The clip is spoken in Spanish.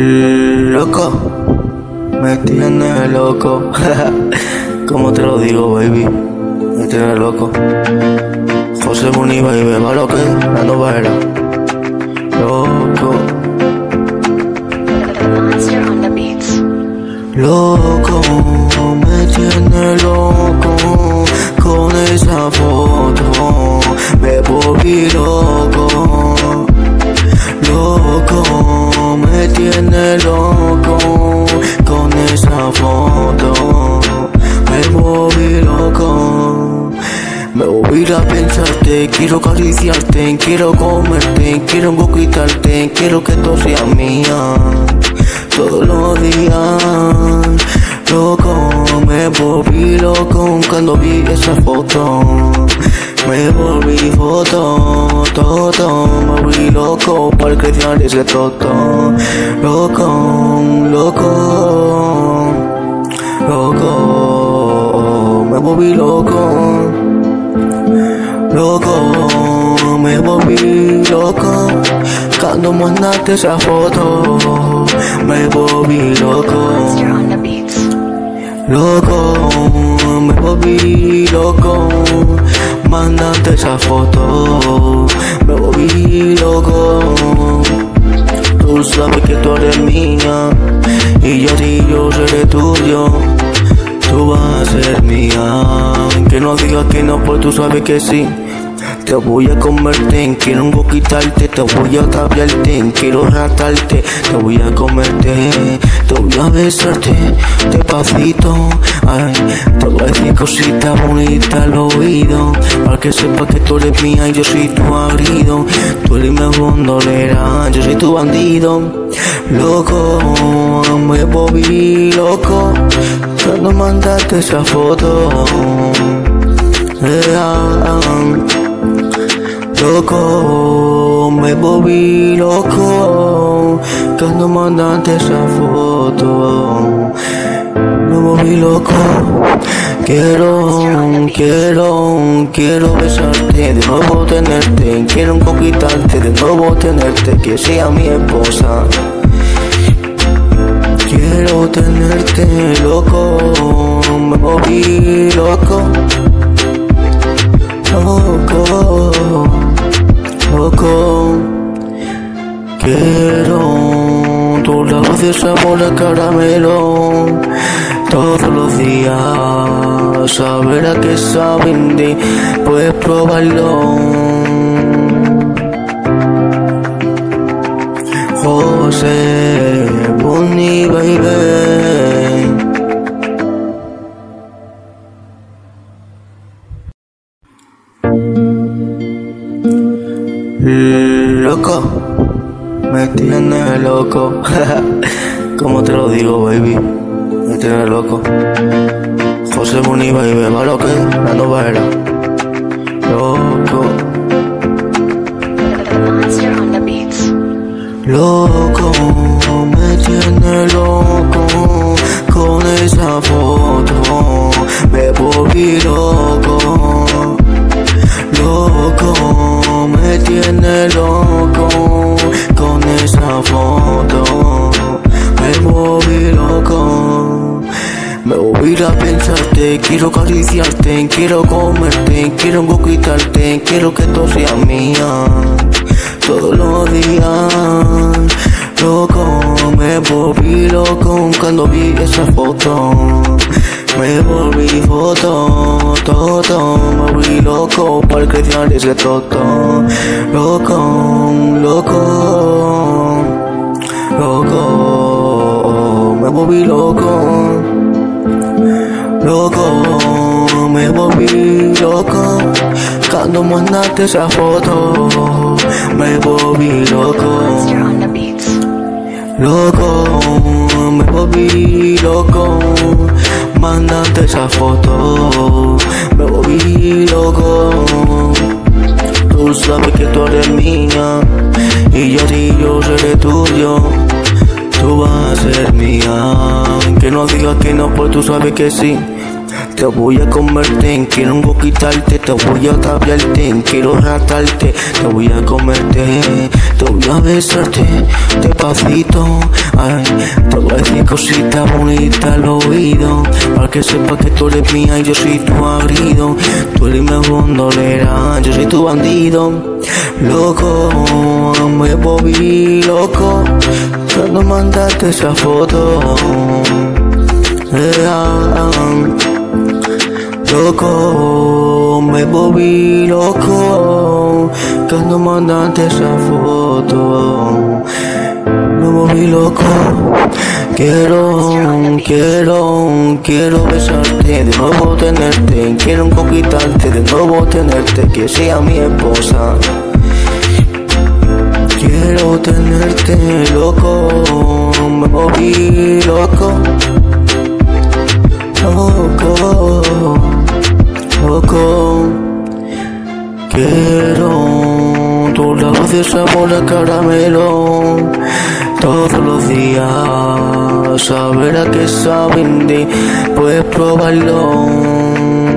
Loco, me tiene loco. ¿Cómo te lo digo, baby? Me tiene loco. José Boni, baby, va lo que la novela. Loco, Monster on the beats. loco, me tiene loco. Quiero acariciarte, quiero comerte, quiero quitarte, quiero que tú seas mía. Todos los días, loco, me volví loco cuando vi esa foto. Me volví foto, todo, me volví loco por crecer ese toto. Loco, loco, loco, me volví loco. Loco, me volví loco. Cuando mandaste esa foto Me volví loco. Loco, me volví loco. Mandaste esa foto Me volví loco. Tú sabes que tú eres mía Y yo sí, yo seré tuyo Tú vas a ser mía. Que no digas que no, pues tú sabes que sí. Te voy a convertir, quiero quitarte, te voy a cambiarte, quiero ratarte, te voy a comerte, te voy a besarte, despacito, ay, te voy a decir cositas bonitas al oído, para que sepas que tú eres mía y yo soy tu marido, tú eres yo soy tu bandido, loco, me volví loco, cuando mandaste esa foto, eh, ah, ah. Loco, me volví loco cuando mandaste esa foto. Me volví loco. Quiero, quiero, quiero besarte, de nuevo tenerte, quiero conquistarte, de nuevo tenerte, que sea mi esposa. Quiero tenerte loco, me volví loco. Loco, loco, quiero tu labios de sabor a caramelo todos los días, saber a qué saben de, puedes probarlo. José Bonnie, baby. Loco, me tiene loco. ¿Cómo te lo digo, baby? Me tiene loco. José Boni, baby, va lo que la novela. Loco, loco, me tiene loco. Quiero acariciarte, quiero comerte, quiero quitarte, quiero que tú seas mía. Todos los días, loco, me volví loco cuando vi esa foto. Me volví foto, todo, me volví loco por crecer ese toto. Loco, loco, loco, me volví loco. Loco, me volví loco. Cuando mandaste esa foto. Me volví loco. Loco, me volví loco. Mandante esa foto Me volví loco. Tú sabes que tú eres mía Y yo sí, yo seré tuyo. Tú vas a ser mía. Que no digas que no, pues tú sabes que sí te voy a convertir, quiero quitarte, te voy a cambiarte, quiero ratarte, te voy a comerte, te voy a besarte despacito. Ay, te voy a decir cositas bonitas al oído. Para que sepas que tú eres mía y yo soy tu agrido. Tú eres mi bandolera, yo soy tu bandido. Loco, me volví loco. Cuando mandaste esa foto. Eh, ah, Loco, me volví loco cuando mandaste esa foto. Me volví loco. Quiero, quiero, quiero besarte, de nuevo tenerte, quiero conquistarte, de nuevo tenerte, que sea mi esposa. Quiero tenerte loco, me volví loco, de sabor a caramelo todos los días, saber a qué saben de, puedes probarlo.